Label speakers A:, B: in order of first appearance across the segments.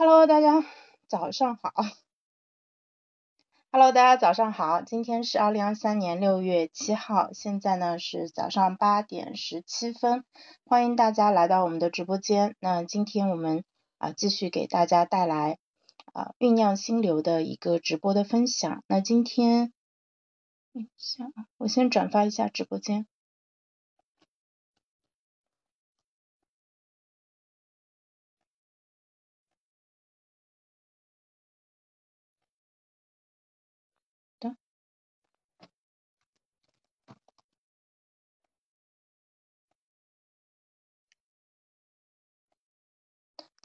A: Hello，大家早上好。Hello，大家早上好。今天是二零二三年六月七号，现在呢是早上八点十七分。欢迎大家来到我们的直播间。那今天我们啊继续给大家带来啊酝酿心流的一个直播的分享。那今天，等一下啊，我先转发一下直播间。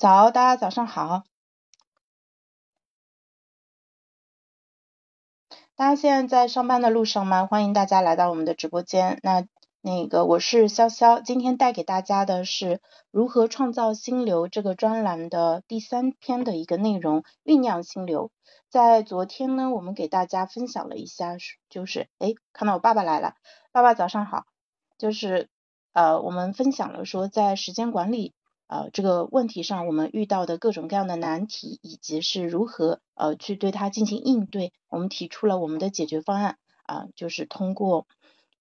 A: 早，大家早上好。大家现在在上班的路上吗？欢迎大家来到我们的直播间。那那个我是潇潇，今天带给大家的是如何创造心流这个专栏的第三篇的一个内容，酝酿心流。在昨天呢，我们给大家分享了一下，就是哎，看到我爸爸来了，爸爸早上好。就是呃，我们分享了说在时间管理。呃，这个问题上我们遇到的各种各样的难题，以及是如何呃去对它进行应对，我们提出了我们的解决方案啊，就是通过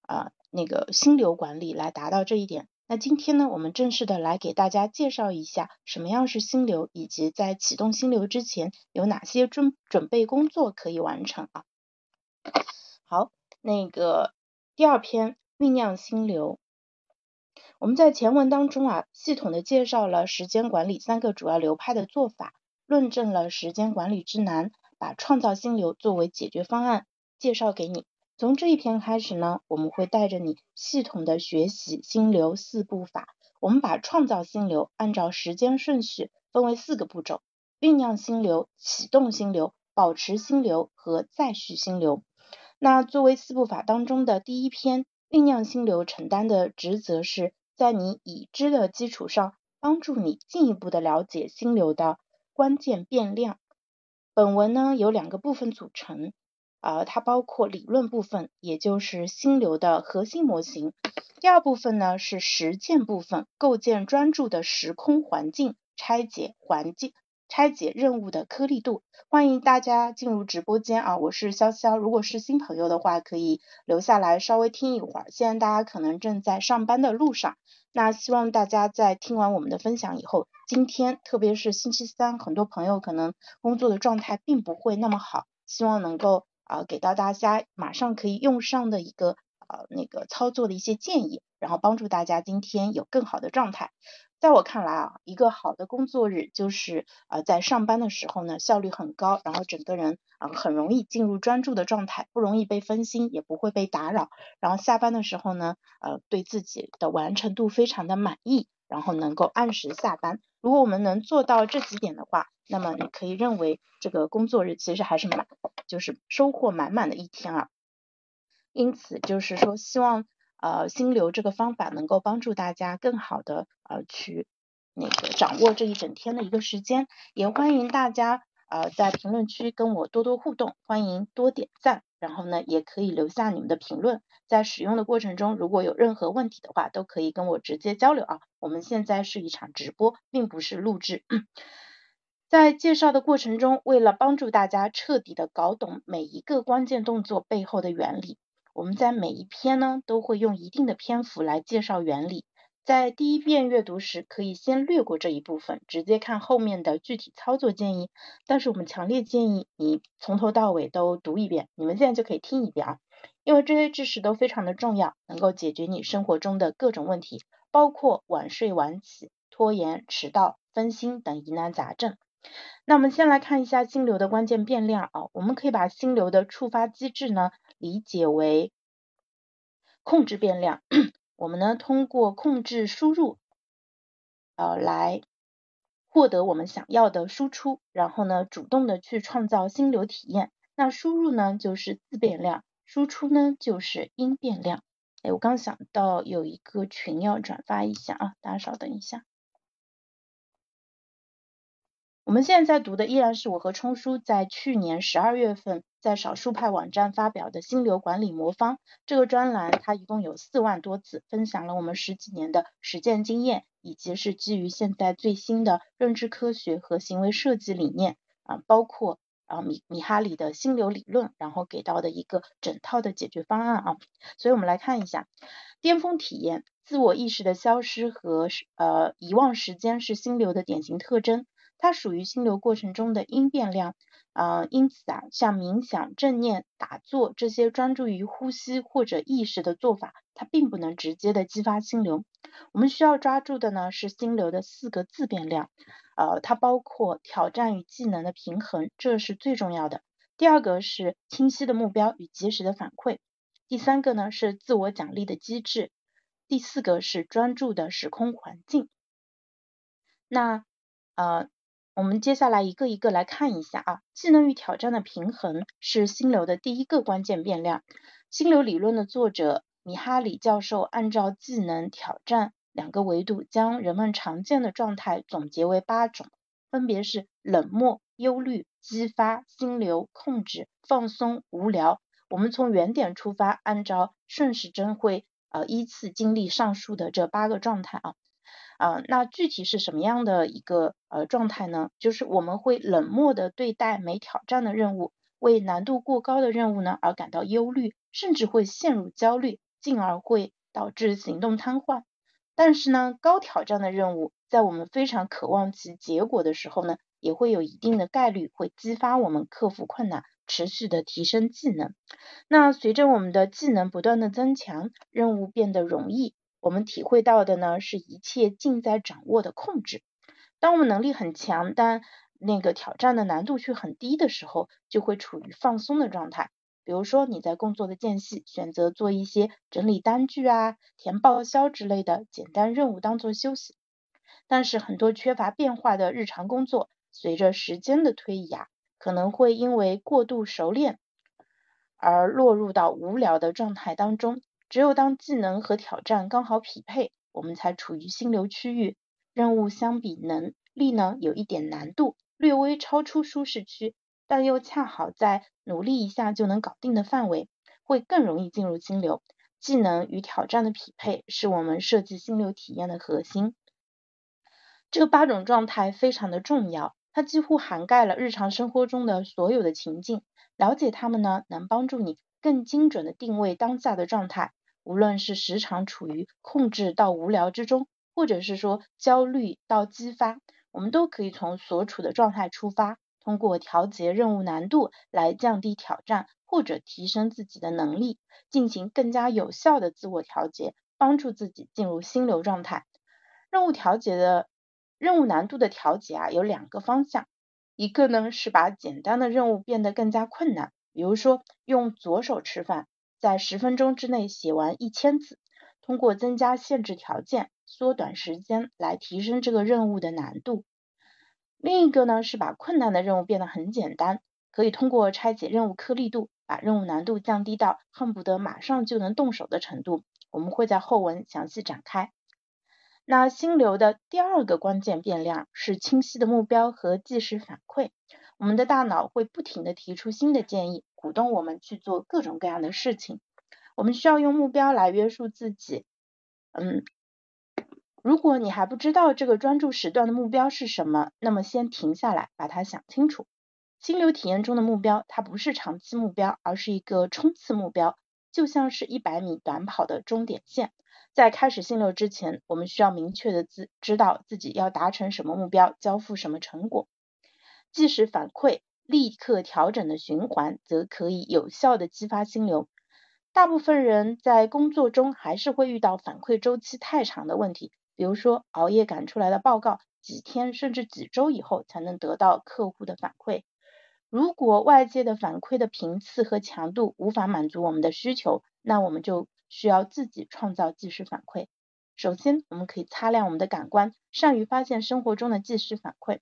A: 啊那个心流管理来达到这一点。那今天呢，我们正式的来给大家介绍一下什么样是心流，以及在启动心流之前有哪些准准备工作可以完成啊。好，那个第二篇酝酿心流。我们在前文当中啊，系统的介绍了时间管理三个主要流派的做法，论证了时间管理之难，把创造心流作为解决方案介绍给你。从这一篇开始呢，我们会带着你系统的学习心流四步法。我们把创造心流按照时间顺序分为四个步骤：酝酿心流、启动心流、保持心流和再续心流。那作为四步法当中的第一篇，酝酿心流承担的职责是。在你已知的基础上，帮助你进一步的了解心流的关键变量。本文呢有两个部分组成，呃，它包括理论部分，也就是心流的核心模型。第二部分呢是实践部分，构建专注的时空环境，拆解环境。拆解任务的颗粒度，欢迎大家进入直播间啊！我是潇潇，如果是新朋友的话，可以留下来稍微听一会儿。现在大家可能正在上班的路上，那希望大家在听完我们的分享以后，今天特别是星期三，很多朋友可能工作的状态并不会那么好，希望能够啊给到大家马上可以用上的一个呃那个操作的一些建议，然后帮助大家今天有更好的状态。在我看来啊，一个好的工作日就是呃在上班的时候呢效率很高，然后整个人啊很容易进入专注的状态，不容易被分心，也不会被打扰。然后下班的时候呢，呃对自己的完成度非常的满意，然后能够按时下班。如果我们能做到这几点的话，那么你可以认为这个工作日其实还是满，就是收获满满的一天啊。因此就是说希望。呃，心流这个方法能够帮助大家更好的呃去那个掌握这一整天的一个时间，也欢迎大家呃在评论区跟我多多互动，欢迎多点赞，然后呢也可以留下你们的评论，在使用的过程中如果有任何问题的话，都可以跟我直接交流啊。我们现在是一场直播，并不是录制。在介绍的过程中，为了帮助大家彻底的搞懂每一个关键动作背后的原理。我们在每一篇呢都会用一定的篇幅来介绍原理，在第一遍阅读时可以先略过这一部分，直接看后面的具体操作建议。但是我们强烈建议你从头到尾都读一遍，你们现在就可以听一遍啊，因为这些知识都非常的重要，能够解决你生活中的各种问题，包括晚睡晚起、拖延、迟到、分心等疑难杂症。那我们先来看一下心流的关键变量啊，我们可以把心流的触发机制呢。理解为控制变量，我们呢通过控制输入，呃来获得我们想要的输出，然后呢主动的去创造心流体验。那输入呢就是自变量，输出呢就是因变量。哎，我刚想到有一个群要转发一下啊，大家稍等一下。我们现在在读的依然是我和冲叔在去年十二月份在少数派网站发表的《心流管理魔方》这个专栏，它一共有四万多字，分享了我们十几年的实践经验，以及是基于现在最新的认知科学和行为设计理念啊，包括啊米米哈里的心流理论，然后给到的一个整套的解决方案啊。所以我们来看一下巅峰体验。自我意识的消失和呃遗忘时间是心流的典型特征，它属于心流过程中的因变量啊，因此啊，像冥想、正念、打坐这些专注于呼吸或者意识的做法，它并不能直接的激发心流。我们需要抓住的呢是心流的四个自变量，呃，它包括挑战与技能的平衡，这是最重要的。第二个是清晰的目标与及时的反馈，第三个呢是自我奖励的机制。第四个是专注的时空环境。那呃，我们接下来一个一个来看一下啊。技能与挑战的平衡是心流的第一个关键变量。心流理论的作者米哈里教授按照技能、挑战两个维度，将人们常见的状态总结为八种，分别是冷漠、忧虑、激发、心流、控制、放松、无聊。我们从原点出发，按照顺时针会。呃，依次经历上述的这八个状态啊，啊，那具体是什么样的一个呃状态呢？就是我们会冷漠的对待没挑战的任务，为难度过高的任务呢而感到忧虑，甚至会陷入焦虑，进而会导致行动瘫痪。但是呢，高挑战的任务，在我们非常渴望其结果的时候呢，也会有一定的概率会激发我们克服困难。持续的提升技能，那随着我们的技能不断的增强，任务变得容易，我们体会到的呢是一切尽在掌握的控制。当我们能力很强，但那个挑战的难度却很低的时候，就会处于放松的状态。比如说你在工作的间隙，选择做一些整理单据啊、填报销之类的简单任务当做休息。但是很多缺乏变化的日常工作，随着时间的推移啊。可能会因为过度熟练而落入到无聊的状态当中。只有当技能和挑战刚好匹配，我们才处于心流区域。任务相比能力呢，有一点难度，略微超出舒适区，但又恰好在努力一下就能搞定的范围，会更容易进入心流。技能与挑战的匹配是我们设计心流体验的核心。这八种状态非常的重要。它几乎涵盖了日常生活中的所有的情境，了解它们呢，能帮助你更精准的定位当下的状态。无论是时常处于控制到无聊之中，或者是说焦虑到激发，我们都可以从所处的状态出发，通过调节任务难度来降低挑战，或者提升自己的能力，进行更加有效的自我调节，帮助自己进入心流状态。任务调节的。任务难度的调节啊，有两个方向，一个呢是把简单的任务变得更加困难，比如说用左手吃饭，在十分钟之内写完一千字，通过增加限制条件，缩短时间来提升这个任务的难度。另一个呢是把困难的任务变得很简单，可以通过拆解任务颗粒度，把任务难度降低到恨不得马上就能动手的程度。我们会在后文详细展开。那心流的第二个关键变量是清晰的目标和即时反馈。我们的大脑会不停的提出新的建议，鼓动我们去做各种各样的事情。我们需要用目标来约束自己。嗯，如果你还不知道这个专注时段的目标是什么，那么先停下来，把它想清楚。心流体验中的目标，它不是长期目标，而是一个冲刺目标，就像是一百米短跑的终点线。在开始心流之前，我们需要明确的自知道自己要达成什么目标，交付什么成果。即时反馈、立刻调整的循环，则可以有效的激发心流。大部分人在工作中还是会遇到反馈周期太长的问题，比如说熬夜赶出来的报告，几天甚至几周以后才能得到客户的反馈。如果外界的反馈的频次和强度无法满足我们的需求，那我们就。需要自己创造即时反馈。首先，我们可以擦亮我们的感官，善于发现生活中的即时反馈。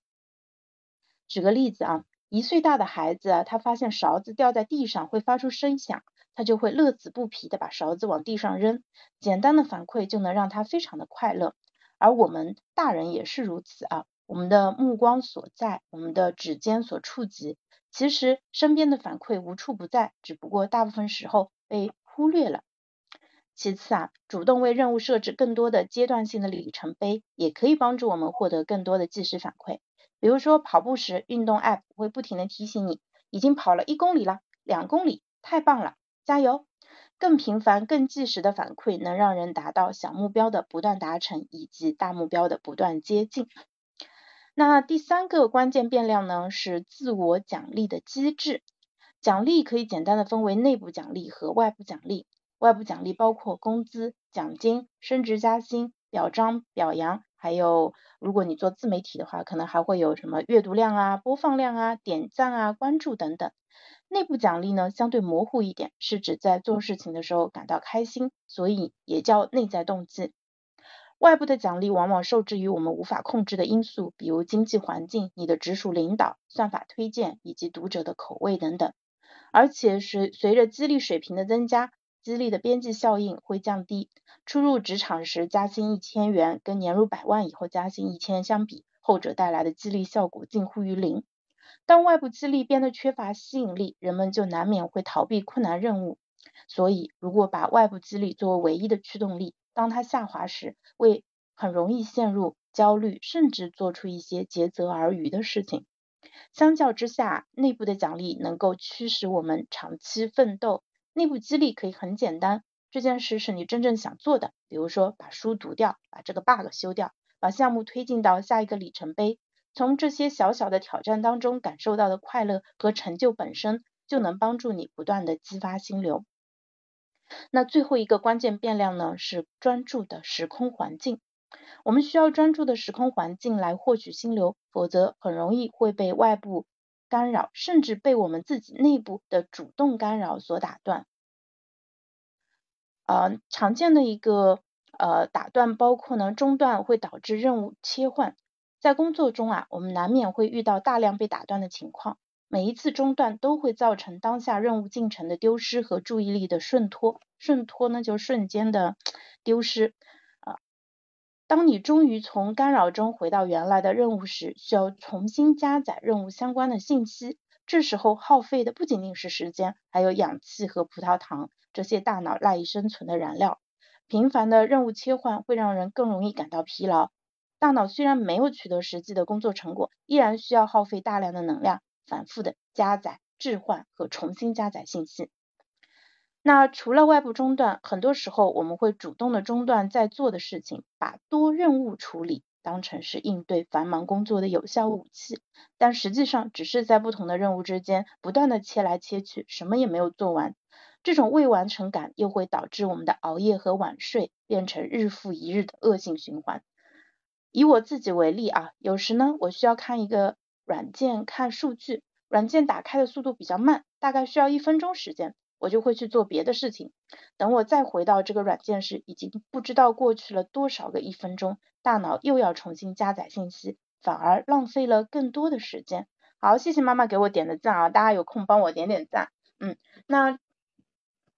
A: 举个例子啊，一岁大的孩子，他发现勺子掉在地上会发出声响，他就会乐此不疲的把勺子往地上扔。简单的反馈就能让他非常的快乐。而我们大人也是如此啊，我们的目光所在，我们的指尖所触及，其实身边的反馈无处不在，只不过大部分时候被忽略了。其次啊，主动为任务设置更多的阶段性的里程碑，也可以帮助我们获得更多的即时反馈。比如说跑步时，运动 App 会不停的提醒你，已经跑了一公里了，两公里，太棒了，加油！更频繁、更即时的反馈，能让人达到小目标的不断达成，以及大目标的不断接近。那第三个关键变量呢，是自我奖励的机制。奖励可以简单的分为内部奖励和外部奖励。外部奖励包括工资、奖金、升职加薪、表彰、表扬，还有如果你做自媒体的话，可能还会有什么阅读量啊、播放量啊、点赞啊、关注等等。内部奖励呢，相对模糊一点，是指在做事情的时候感到开心，所以也叫内在动机。外部的奖励往往受制于我们无法控制的因素，比如经济环境、你的直属领导、算法推荐以及读者的口味等等。而且随随着激励水平的增加，激励的边际效应会降低。初入职场时加薪一千元，跟年入百万以后加薪一千相比，后者带来的激励效果近乎于零。当外部激励变得缺乏吸引力，人们就难免会逃避困难任务。所以，如果把外部激励作为唯一的驱动力，当它下滑时，会很容易陷入焦虑，甚至做出一些竭泽而渔的事情。相较之下，内部的奖励能够驱使我们长期奋斗。内部激励可以很简单，这件事是你真正想做的，比如说把书读掉，把这个 bug 修掉，把项目推进到下一个里程碑。从这些小小的挑战当中感受到的快乐和成就本身，就能帮助你不断的激发心流。那最后一个关键变量呢，是专注的时空环境。我们需要专注的时空环境来获取心流，否则很容易会被外部干扰，甚至被我们自己内部的主动干扰所打断。呃，常见的一个呃打断包括呢，中断会导致任务切换。在工作中啊，我们难免会遇到大量被打断的情况。每一次中断都会造成当下任务进程的丢失和注意力的顺脱，顺脱呢就瞬间的丢失。当你终于从干扰中回到原来的任务时，需要重新加载任务相关的信息，这时候耗费的不仅仅是时间，还有氧气和葡萄糖这些大脑赖以生存的燃料。频繁的任务切换会让人更容易感到疲劳，大脑虽然没有取得实际的工作成果，依然需要耗费大量的能量。反复的加载、置换和重新加载信息。那除了外部中断，很多时候我们会主动的中断在做的事情，把多任务处理当成是应对繁忙工作的有效武器，但实际上只是在不同的任务之间不断的切来切去，什么也没有做完。这种未完成感又会导致我们的熬夜和晚睡变成日复一日的恶性循环。以我自己为例啊，有时呢，我需要看一个。软件看数据，软件打开的速度比较慢，大概需要一分钟时间，我就会去做别的事情。等我再回到这个软件时，已经不知道过去了多少个一分钟，大脑又要重新加载信息，反而浪费了更多的时间。好，谢谢妈妈给我点的赞啊，大家有空帮我点点赞。嗯，那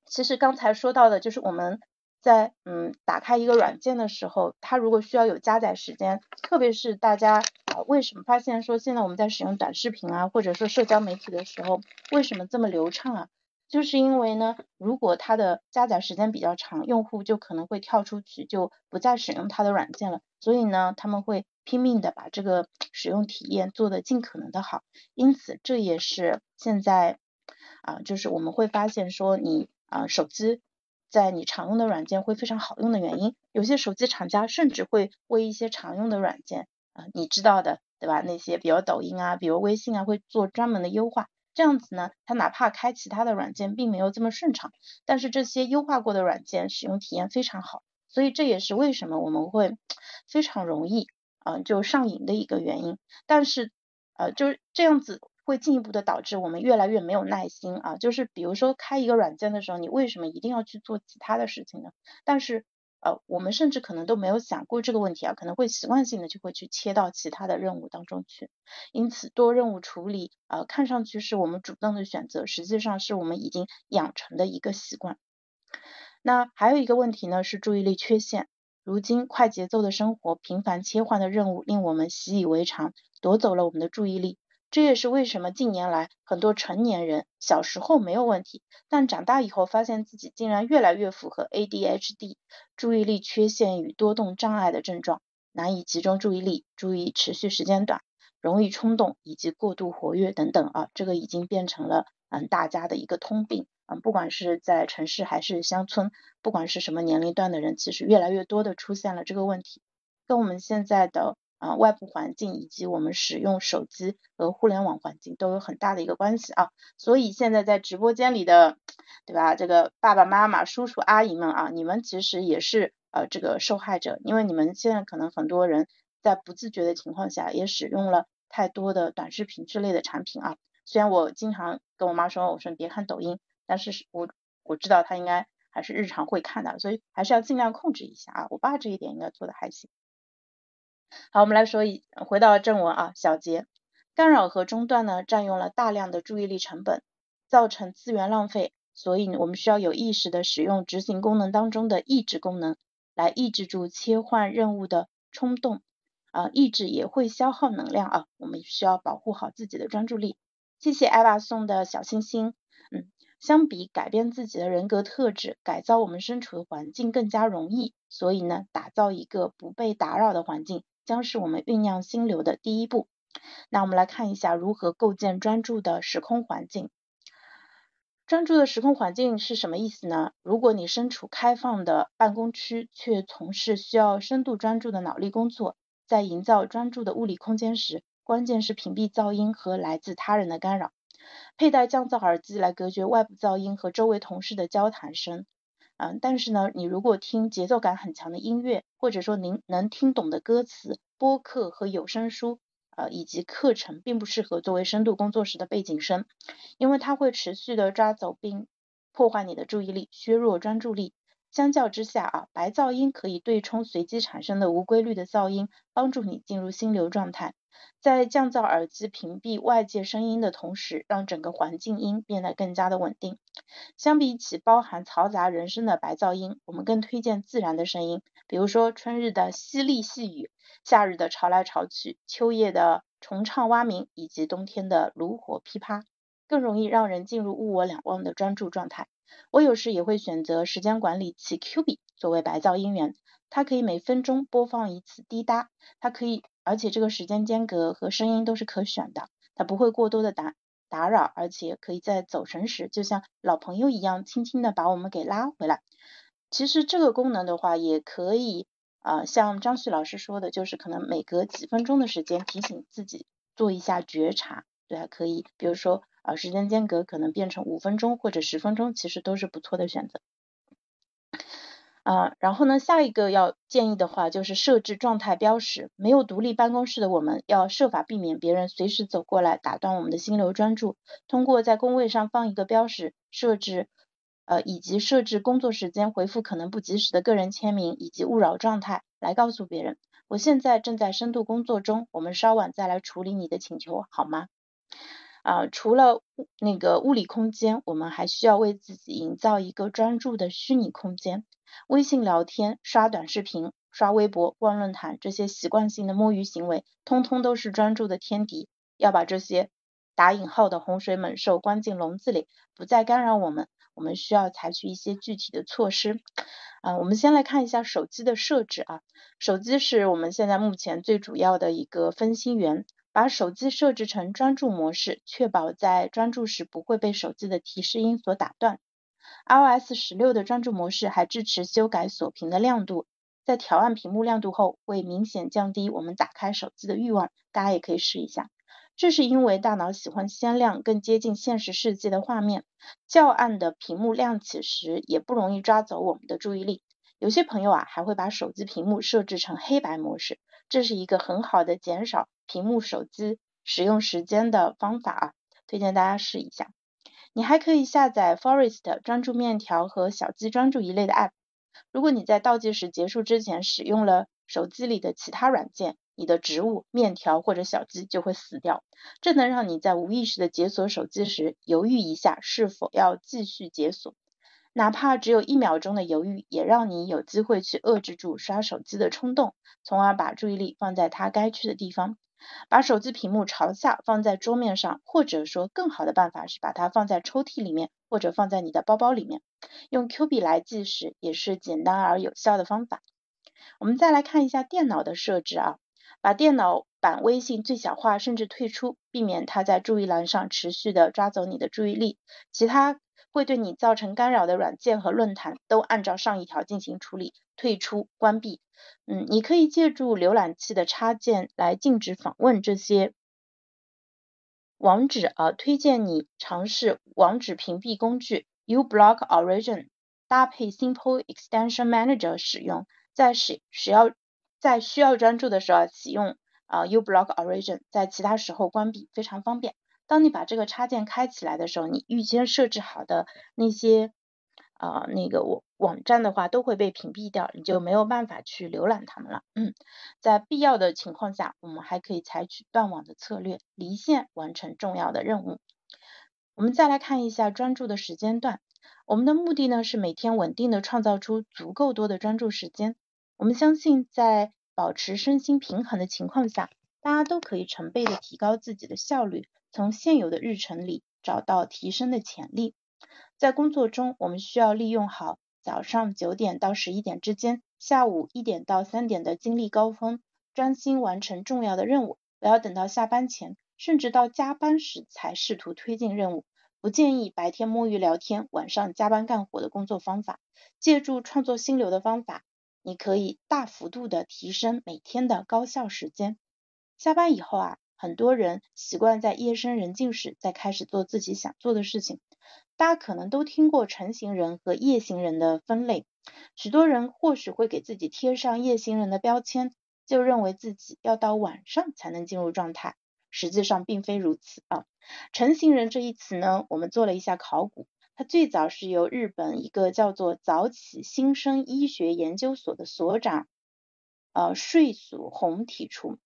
A: 其实刚才说到的就是我们。在嗯打开一个软件的时候，它如果需要有加载时间，特别是大家啊为什么发现说现在我们在使用短视频啊或者说社交媒体的时候，为什么这么流畅啊？就是因为呢，如果它的加载时间比较长，用户就可能会跳出去，就不再使用它的软件了。所以呢，他们会拼命的把这个 使用体验做得尽可能的好。因此，这也是现在啊，就是我们会发现说你啊手机。在你常用的软件会非常好用的原因，有些手机厂家甚至会为一些常用的软件啊，你知道的对吧？那些比如抖音啊，比如微信啊，会做专门的优化。这样子呢，它哪怕开其他的软件并没有这么顺畅，但是这些优化过的软件使用体验非常好。所以这也是为什么我们会 非常容易嗯就上瘾的一个原因。但是呃就是这样子。会进一步的导致我们越来越没有耐心啊，就是比如说开一个软件的时候，你为什么一定要去做其他的事情呢？但是呃，我们甚至可能都没有想过这个问题啊，可能会习惯性的就会去切到其他的任务当中去。因此多任务处理呃，看上去是我们主动的选择，实际上是我们已经养成的一个习惯。那还有一个问题呢，是注意力缺陷。如今快节奏的生活、频繁切换的任务令我们习以为常，夺走了我们的注意力。这也是为什么近年来很多成年人小时候没有问题，但长大以后发现自己竟然越来越符合 ADHD 注意力缺陷与多动障碍的症状，难以集中注意力、注意持续时间短、容易冲动以及过度活跃等等啊，这个已经变成了嗯大家的一个通病。不管是在城市还是乡村，不管是什么年龄段的人，其实越来越多的出现了这个问题，跟我们现在的啊外部环境以及我们使用手机和互联网环境都有很大的一个关系啊。所以现在在直播间里的，对吧？这个爸爸妈妈、叔叔阿姨们啊，你们其实也是呃这个受害者，因为你们现在可能很多人在不自觉的情况下也使用了太多的短视频之类的产品啊。虽然我经常跟我妈说，我说你别看抖音。但是我我知道他应该还是日常会看的，所以还是要尽量控制一下啊。我爸这一点应该做的还行。好，我们来说一回到正文啊，小结，干扰和中断呢占用了大量的注意力成本，造成资源浪费，所以我们需要有意识的使用执行功能当中的抑制功能，来抑制住切换任务的冲动啊，抑制也会消耗能量啊，我们需要保护好自己的专注力。谢谢艾娃送的小心心，嗯。相比改变自己的人格特质，改造我们身处的环境更加容易。所以呢，打造一个不被打扰的环境，将是我们酝酿心流的第一步。那我们来看一下如何构建专注的时空环境。专注的时空环境是什么意思呢？如果你身处开放的办公区，却从事需要深度专注的脑力工作，在营造专注的物理空间时，关键是屏蔽噪音和来自他人的干扰。佩戴降噪耳机来隔绝外部噪音和周围同事的交谈声，嗯，但是呢，你如果听节奏感很强的音乐，或者说您能听懂的歌词、播客和有声书，呃，以及课程，并不适合作为深度工作时的背景声，因为它会持续的抓走并破坏你的注意力，削弱专注力。相较之下啊，白噪音可以对冲随机产生的无规律的噪音，帮助你进入心流状态。在降噪耳机屏蔽外界声音的同时，让整个环境音变得更加的稳定。相比起包含嘈杂人声的白噪音，我们更推荐自然的声音，比如说春日的淅沥细雨，夏日的潮来潮去，秋夜的虫唱蛙鸣，以及冬天的炉火噼啪，更容易让人进入物我两忘的专注状态。我有时也会选择时间管理器 Q B 作为白噪音源，它可以每分钟播放一次滴答，它可以。而且这个时间间隔和声音都是可选的，它不会过多的打打扰，而且可以在走神时，就像老朋友一样，轻轻的把我们给拉回来。其实这个功能的话，也可以啊，像张旭老师说的，就是可能每隔几分钟的时间提醒自己做一下觉察，对还，可以，比如说啊，时间间隔可能变成五分钟或者十分钟，其实都是不错的选择。啊，然后呢，下一个要建议的话就是设置状态标识。没有独立办公室的我们，要设法避免别人随时走过来打断我们的心流专注。通过在工位上放一个标识，设置呃以及设置工作时间、回复可能不及时的个人签名以及勿扰状态，来告诉别人，我现在正在深度工作中，我们稍晚再来处理你的请求，好吗？啊，除了那个物理空间，我们还需要为自己营造一个专注的虚拟空间。微信聊天、刷短视频、刷微博、逛论坛这些习惯性的摸鱼行为，通通都是专注的天敌。要把这些打引号的洪水猛兽关进笼子里，不再干扰我们。我们需要采取一些具体的措施。啊，我们先来看一下手机的设置啊。手机是我们现在目前最主要的一个分心源。把手机设置成专注模式，确保在专注时不会被手机的提示音所打断。iOS 十六的专注模式还支持修改锁屏的亮度，在调暗屏幕亮度后，会明显降低我们打开手机的欲望。大家也可以试一下。这是因为大脑喜欢鲜亮、更接近现实世界的画面，较暗的屏幕亮起时也不容易抓走我们的注意力。有些朋友啊，还会把手机屏幕设置成黑白模式，这是一个很好的减少屏幕手机使用时间的方法啊，推荐大家试一下。你还可以下载 Forest 专注面条和小鸡专注一类的 App。如果你在倒计时结束之前使用了手机里的其他软件，你的植物面条或者小鸡就会死掉。这能让你在无意识的解锁手机时犹豫一下是否要继续解锁。哪怕只有一秒钟的犹豫，也让你有机会去遏制住刷手机的冲动，从而把注意力放在它该去的地方。把手机屏幕朝下放在桌面上，或者说更好的办法是把它放在抽屉里面，或者放在你的包包里面。用 Q 币来计时也是简单而有效的方法。我们再来看一下电脑的设置啊，把电脑版微信最小化甚至退出，避免它在注意栏上持续的抓走你的注意力。其他会对你造成干扰的软件和论坛都按照上一条进行处理，退出、关闭。嗯，你可以借助浏览器的插件来禁止访问这些网址啊。推荐你尝试网址屏蔽工具 uBlock Origin，搭配 Simple Extension Manager 使用，在使需要在需要专注的时候启用啊 uBlock Origin，在其他时候关闭，非常方便。当你把这个插件开起来的时候，你预先设置好的那些啊那个网网站的话都会被屏蔽掉，你就没有办法去浏览它们了。嗯，在必要的情况下，我们还可以采取断网的策略，离线完成重要的任务。我们再来看一下专注的时间段，我们的目的呢是每天稳定的创造出足够多的专注时间。我们相信在保持身心平衡的情况下，大家都可以成倍的提高自己的效率。从现有的日程里找到提升的潜力。在工作中，我们需要利用好早上九点到十一点之间，下午一点到三点的精力高峰，专心完成重要的任务。不要等到下班前，甚至到加班时才试图推进任务。不建议白天摸鱼聊天，晚上加班干活的工作方法。借助创作心流的方法，你可以大幅度的提升每天的高效时间。下班以后啊。很多人习惯在夜深人静时再开始做自己想做的事情。大家可能都听过晨型人和夜行人的分类，许多人或许会给自己贴上夜行人的标签，就认为自己要到晚上才能进入状态。实际上并非如此啊。晨型人这一词呢，我们做了一下考古，它最早是由日本一个叫做早起新生医学研究所的所长，呃，税属红提出。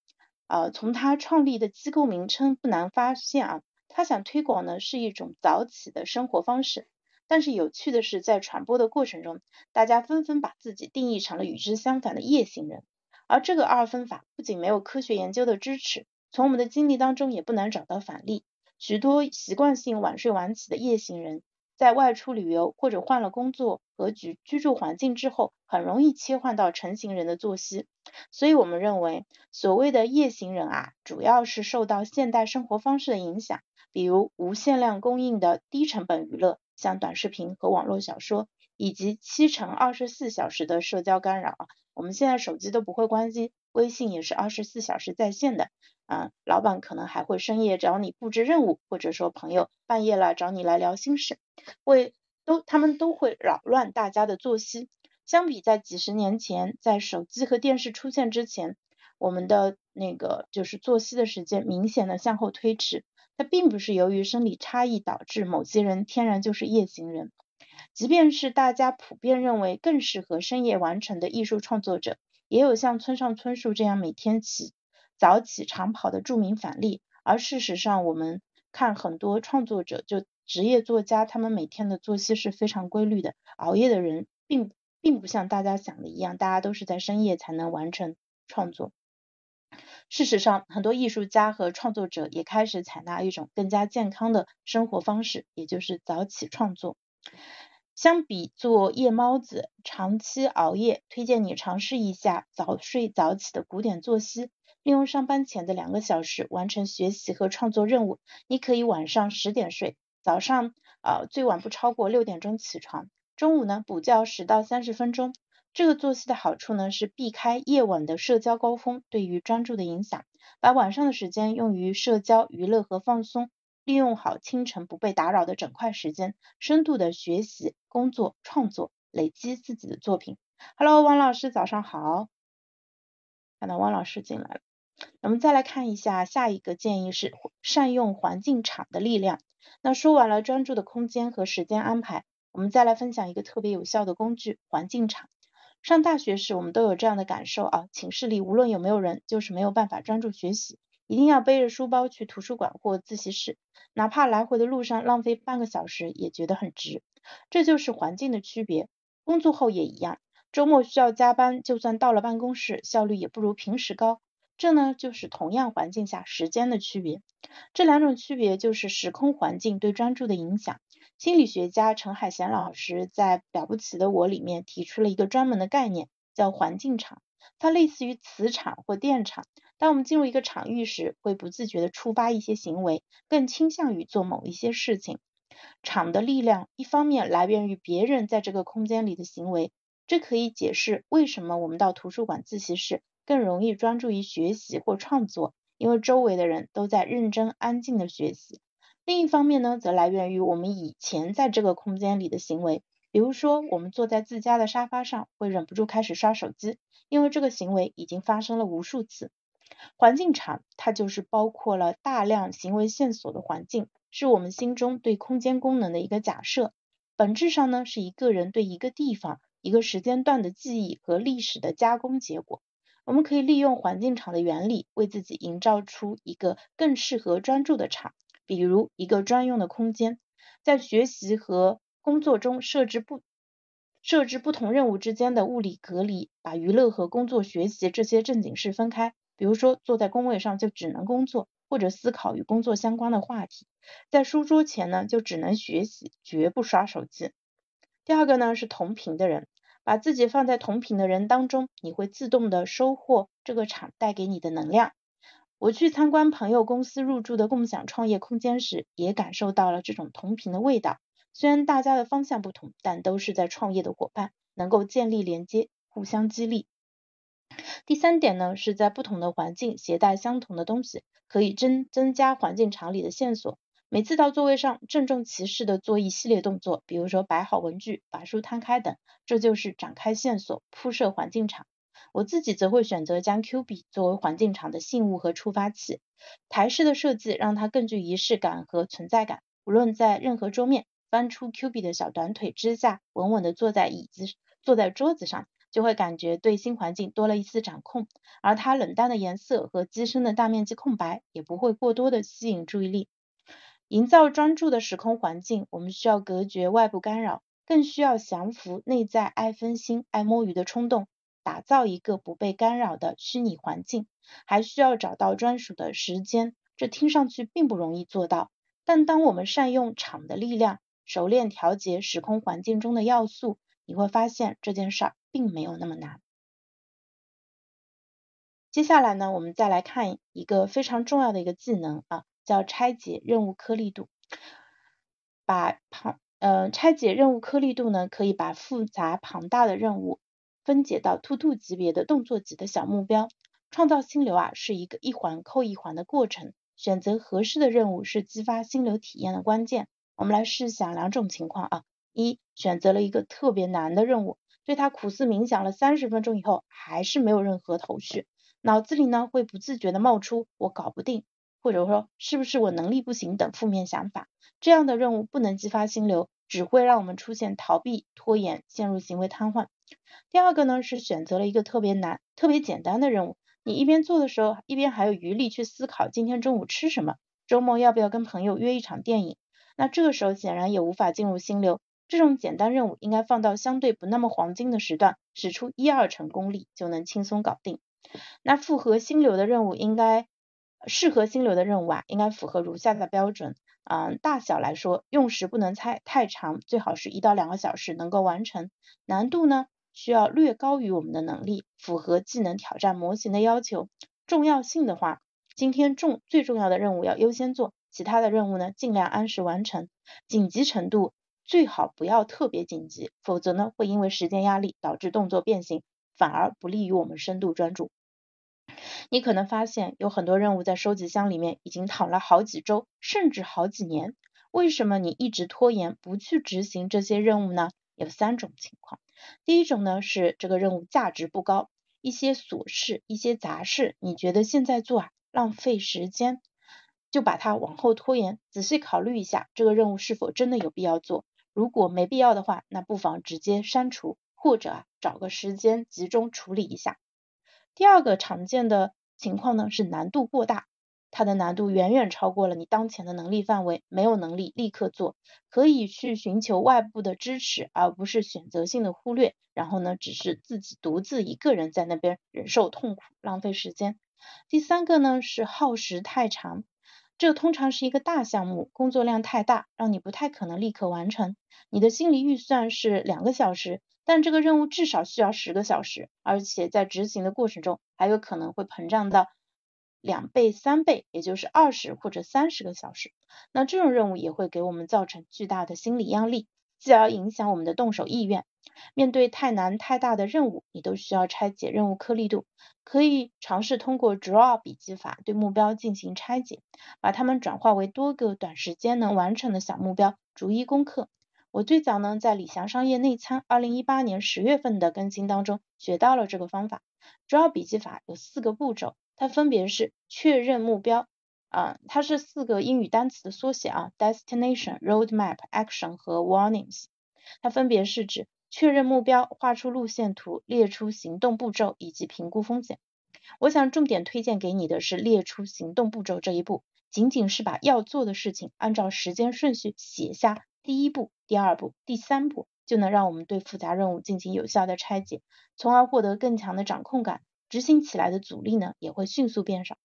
A: 啊，从他创立的机构名称不难发现啊，他想推广的是一种早起的生活方式。但是有趣的是，在传播的过程中，大家纷纷把自己定义成了与之相反的夜行人。而这个二分法不仅没有科学研究的支持，从我们的经历当中也不难找到反例。许多习惯性晚睡晚起的夜行人，在外出旅游或者换了工作和居居住环境之后，很容易切换到成行人的作息。所以我们认为，所谓的夜行人啊，主要是受到现代生活方式的影响，比如无限量供应的低成本娱乐，像短视频和网络小说，以及七乘二十四小时的社交干扰。我们现在手机都不会关机，微信也是二十四小时在线的，嗯，老板可能还会深夜找你布置任务，或者说朋友半夜了找你来聊心事，会都他们都会扰乱大家的作息。相比在几十年前，在手机和电视出现之前，我们的那个就是作息的时间明显的向后推迟。它并不是由于生理差异导致某些人天然就是夜行人，即便是大家普遍认为更适合深夜完成的艺术创作者，也有像村上春树这样每天起早起长跑的著名反例。而事实上，我们看很多创作者，就职业作家，他们每天的作息是非常规律的，熬夜的人并。并不像大家想的一样，大家都是在深夜才能完成创作。事实上，很多艺术家和创作者也开始采纳一种更加健康的生活方式，也就是早起创作。相比做夜猫子、长期熬夜，推荐你尝试一下早睡早起的古典作息。利用上班前的两个小时完成学习和创作任务。你可以晚上十点睡，早上呃最晚不超过六点钟起床。中午呢，补觉十到三十分钟。这个作息的好处呢，是避开夜晚的社交高峰对于专注的影响，把晚上的时间用于社交、娱乐和放松，利用好清晨不被打扰的整块时间，深度的学习、工作、创作，累积自己的作品。Hello，王老师，早上好。看到汪老师进来了，我们再来看一下下一个建议是善用环境场的力量。那说完了专注的空间和时间安排。我们再来分享一个特别有效的工具——环境场。上大学时，我们都有这样的感受啊，寝室里无论有没有人，就是没有办法专注学习，一定要背着书包去图书馆或自习室，哪怕来回的路上浪费半个小时，也觉得很值。这就是环境的区别。工作后也一样，周末需要加班，就算到了办公室，效率也不如平时高。这呢，就是同样环境下时间的区别。这两种区别就是时空环境对专注的影响。心理学家陈海贤老师在《了不起的我》里面提出了一个专门的概念，叫环境场。它类似于磁场或电场。当我们进入一个场域时，会不自觉地触发一些行为，更倾向于做某一些事情。场的力量一方面来源于别人在这个空间里的行为，这可以解释为什么我们到图书馆自习室更容易专注于学习或创作，因为周围的人都在认真安静的学习。另一方面呢，则来源于我们以前在这个空间里的行为，比如说我们坐在自家的沙发上，会忍不住开始刷手机，因为这个行为已经发生了无数次。环境场，它就是包括了大量行为线索的环境，是我们心中对空间功能的一个假设。本质上呢，是一个人对一个地方、一个时间段的记忆和历史的加工结果。我们可以利用环境场的原理，为自己营造出一个更适合专注的场，比如一个专用的空间，在学习和工作中设置不设置不同任务之间的物理隔离，把娱乐和工作、学习这些正经事分开。比如说，坐在工位上就只能工作，或者思考与工作相关的话题；在书桌前呢，就只能学习，绝不刷手机。第二个呢是同频的人，把自己放在同频的人当中，你会自动的收获这个场带给你的能量。我去参观朋友公司入驻的共享创业空间时，也感受到了这种同频的味道。虽然大家的方向不同，但都是在创业的伙伴，能够建立连接，互相激励。第三点呢，是在不同的环境携带相同的东西，可以增增加环境场里的线索。每次到座位上，郑重其事地做一系列动作，比如说摆好文具、把书摊开等，这就是展开线索、铺设环境场。我自己则会选择将 Q 币作为环境场的信物和触发器。台式的设计让它更具仪式感和存在感。无论在任何桌面，翻出 Q 币的小短腿支架，稳稳地坐在椅子、坐在桌子上。就会感觉对新环境多了一丝掌控，而它冷淡的颜色和机身的大面积空白也不会过多的吸引注意力。营造专注的时空环境，我们需要隔绝外部干扰，更需要降服内在爱分心、爱摸鱼的冲动，打造一个不被干扰的虚拟环境，还需要找到专属的时间。这听上去并不容易做到，但当我们善用场的力量，熟练调节时空环境中的要素，你会发现这件事儿。并没有那么难。接下来呢，我们再来看一个非常重要的一个技能啊，叫拆解任务颗粒度。把庞呃拆解任务颗粒度呢，可以把复杂庞大的任务分解到突突级别的动作级的小目标。创造心流啊，是一个一环扣一环的过程。选择合适的任务是激发心流体验的关键。我们来试想两种情况啊，一选择了一个特别难的任务。对他苦思冥想了三十分钟以后，还是没有任何头绪，脑子里呢会不自觉的冒出我搞不定，或者说是不是我能力不行等负面想法。这样的任务不能激发心流，只会让我们出现逃避、拖延，陷入行为瘫痪。第二个呢是选择了一个特别难、特别简单的任务，你一边做的时候，一边还有余力去思考今天中午吃什么，周末要不要跟朋友约一场电影。那这个时候显然也无法进入心流。这种简单任务应该放到相对不那么黄金的时段，使出一二成功力就能轻松搞定。那复合心流的任务应该适合心流的任务啊，应该符合如下的标准。嗯，大小来说，用时不能太太长，最好是一到两个小时能够完成。难度呢，需要略高于我们的能力，符合技能挑战模型的要求。重要性的话，今天重最重要的任务要优先做，其他的任务呢尽量按时完成。紧急程度。最好不要特别紧急，否则呢会因为时间压力导致动作变形，反而不利于我们深度专注。你可能发现有很多任务在收集箱里面已经躺了好几周，甚至好几年。为什么你一直拖延不去执行这些任务呢？有三种情况。第一种呢是这个任务价值不高，一些琐事、一些杂事，你觉得现在做啊浪费时间，就把它往后拖延。仔细考虑一下，这个任务是否真的有必要做？如果没必要的话，那不妨直接删除，或者啊找个时间集中处理一下。第二个常见的情况呢是难度过大，它的难度远远超过了你当前的能力范围，没有能力立刻做，可以去寻求外部的支持，而不是选择性的忽略，然后呢，只是自己独自一个人在那边忍受痛苦，浪费时间。第三个呢是耗时太长，这通常是一个大项目，工作量太大，让你不太可能立刻完成。你的心理预算是两个小时，但这个任务至少需要十个小时，而且在执行的过程中还有可能会膨胀到。两倍、三倍，也就是二十或者三十个小时。那这种任务也会给我们造成巨大的心理压力，继而影响我们的动手意愿。面对太难、太大的任务，你都需要拆解任务颗粒度。可以尝试通过 Draw 笔记法对目标进行拆解，把它们转化为多个短时间能完成的小目标，逐一攻克。我最早呢在李翔商业内参二零一八年十月份的更新当中学到了这个方法。主要笔记法有四个步骤。它分别是确认目标啊，它是四个英语单词的缩写啊，destination、roadmap、action 和 warnings。它分别是指确认目标、画出路线图、列出行动步骤以及评估风险。我想重点推荐给你的是列出行动步骤这一步，仅仅是把要做的事情按照时间顺序写下，第一步、第二步、第三步，就能让我们对复杂任务进行有效的拆解，从而获得更强的掌控感。执行起来的阻力呢也会迅速变少。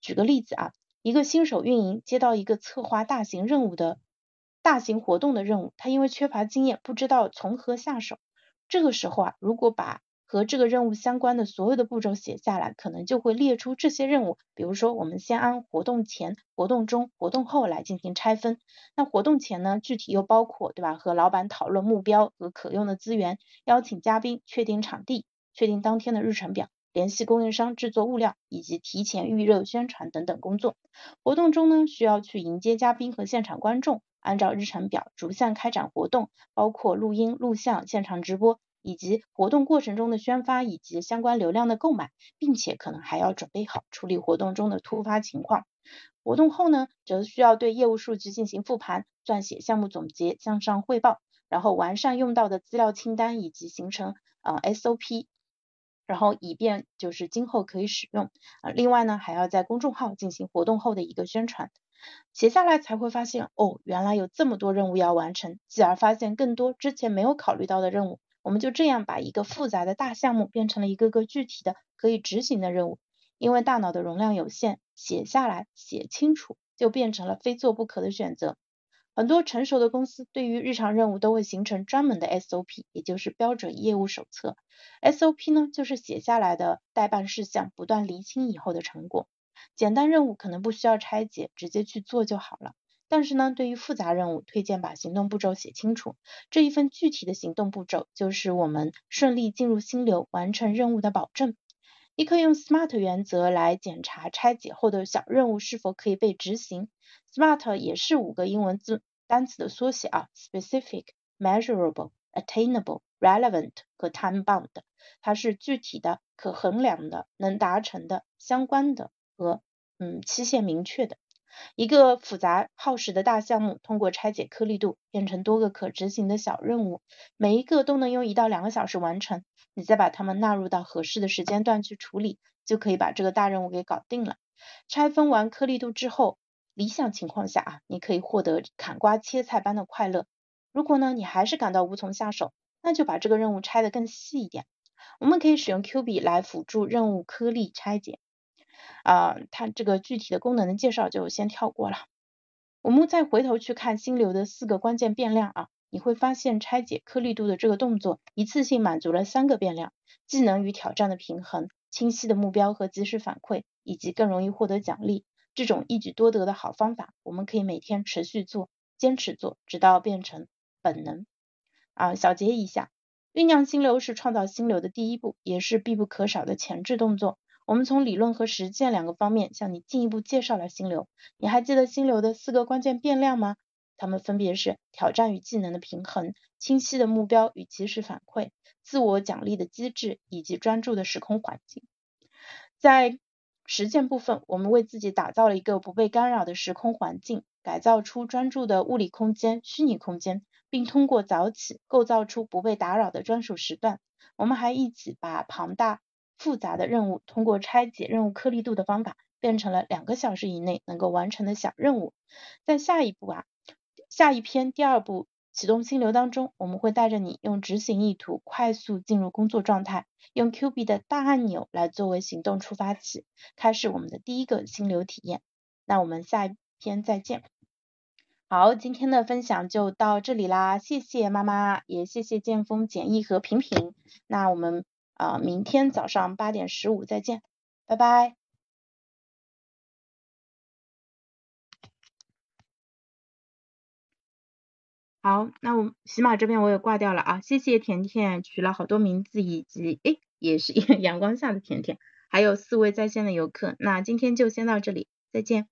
A: 举个例子啊，一个新手运营接到一个策划大型任务的大型活动的任务，他因为缺乏经验，不知道从何下手。这个时候啊，如果把和这个任务相关的所有的步骤写下来，可能就会列出这些任务。比如说，我们先按活动前、活动中、活动后来进行拆分。那活动前呢，具体又包括对吧？和老板讨论目标和可用的资源，邀请嘉宾，确定场地，确定当天的日程表。联系供应商制作物料以及提前预热宣传等等工作。活动中呢，需要去迎接嘉宾和现场观众，按照日程表逐项开展活动，包括录音、录像、现场直播，以及活动过程中的宣发以及相关流量的购买，并且可能还要准备好处理活动中的突发情况。活动后呢，则需要对业务数据进行复盘，撰写项目总结，向上汇报，然后完善用到的资料清单以及形成呃 SOP。然后以便就是今后可以使用啊，另外呢还要在公众号进行活动后的一个宣传，写下来才会发现哦，原来有这么多任务要完成，继而发现更多之前没有考虑到的任务，我们就这样把一个复杂的大项目变成了一个个具体的可以执行的任务，因为大脑的容量有限，写下来写清楚就变成了非做不可的选择。很多成熟的公司对于日常任务都会形成专门的 SOP，也就是标准业务手册。SOP 呢，就是写下来的待办事项，不断厘清以后的成果。简单任务可能不需要拆解，直接去做就好了。但是呢，对于复杂任务，推荐把行动步骤写清楚。这一份具体的行动步骤，就是我们顺利进入心流、完成任务的保证。你可以用 SMART 原则来检查拆解后的小任务是否可以被执行。SMART 也是五个英文字单词的缩写啊，specific、measurable、attainable、relevant 和 time bound。它是具体的、可衡量的、能达成的、相关的和嗯期限明确的。一个复杂耗时的大项目，通过拆解颗粒度，变成多个可执行的小任务，每一个都能用一到两个小时完成。你再把它们纳入到合适的时间段去处理，就可以把这个大任务给搞定了。拆分完颗粒度之后。理想情况下啊，你可以获得砍瓜切菜般的快乐。如果呢，你还是感到无从下手，那就把这个任务拆得更细一点。我们可以使用 Q 币来辅助任务颗粒拆解。啊，它这个具体的功能的介绍就先跳过了。我们再回头去看心流的四个关键变量啊，你会发现拆解颗粒度的这个动作，一次性满足了三个变量：技能与挑战的平衡、清晰的目标和及时反馈，以及更容易获得奖励。这种一举多得的好方法，我们可以每天持续做，坚持做，直到变成本能。啊，小结一下，酝酿心流是创造心流的第一步，也是必不可少的前置动作。我们从理论和实践两个方面向你进一步介绍了心流。你还记得心流的四个关键变量吗？它们分别是挑战与技能的平衡、清晰的目标与及时反馈、自我奖励的机制以及专注的时空环境。在实践部分，我们为自己打造了一个不被干扰的时空环境，改造出专注的物理空间、虚拟空间，并通过早起构造出不被打扰的专属时段。我们还一起把庞大复杂的任务通过拆解任务颗粒度的方法变成了两个小时以内能够完成的小任务。在下一步啊，下一篇第二步启动心流当中，我们会带着你用执行意图快速进入工作状态，用 Q B 的大按钮来作为行动触发器，开始我们的第一个心流体验。那我们下一篇再见。好，今天的分享就到这里啦，谢谢妈妈，也谢谢剑锋、简易和平平。那我们啊，明天早上八点十五再见，拜拜。好，那我喜马这边我也挂掉了啊，谢谢甜甜取了好多名字，以及诶也是 阳光下的甜甜，还有四位在线的游客，那今天就先到这里，再见。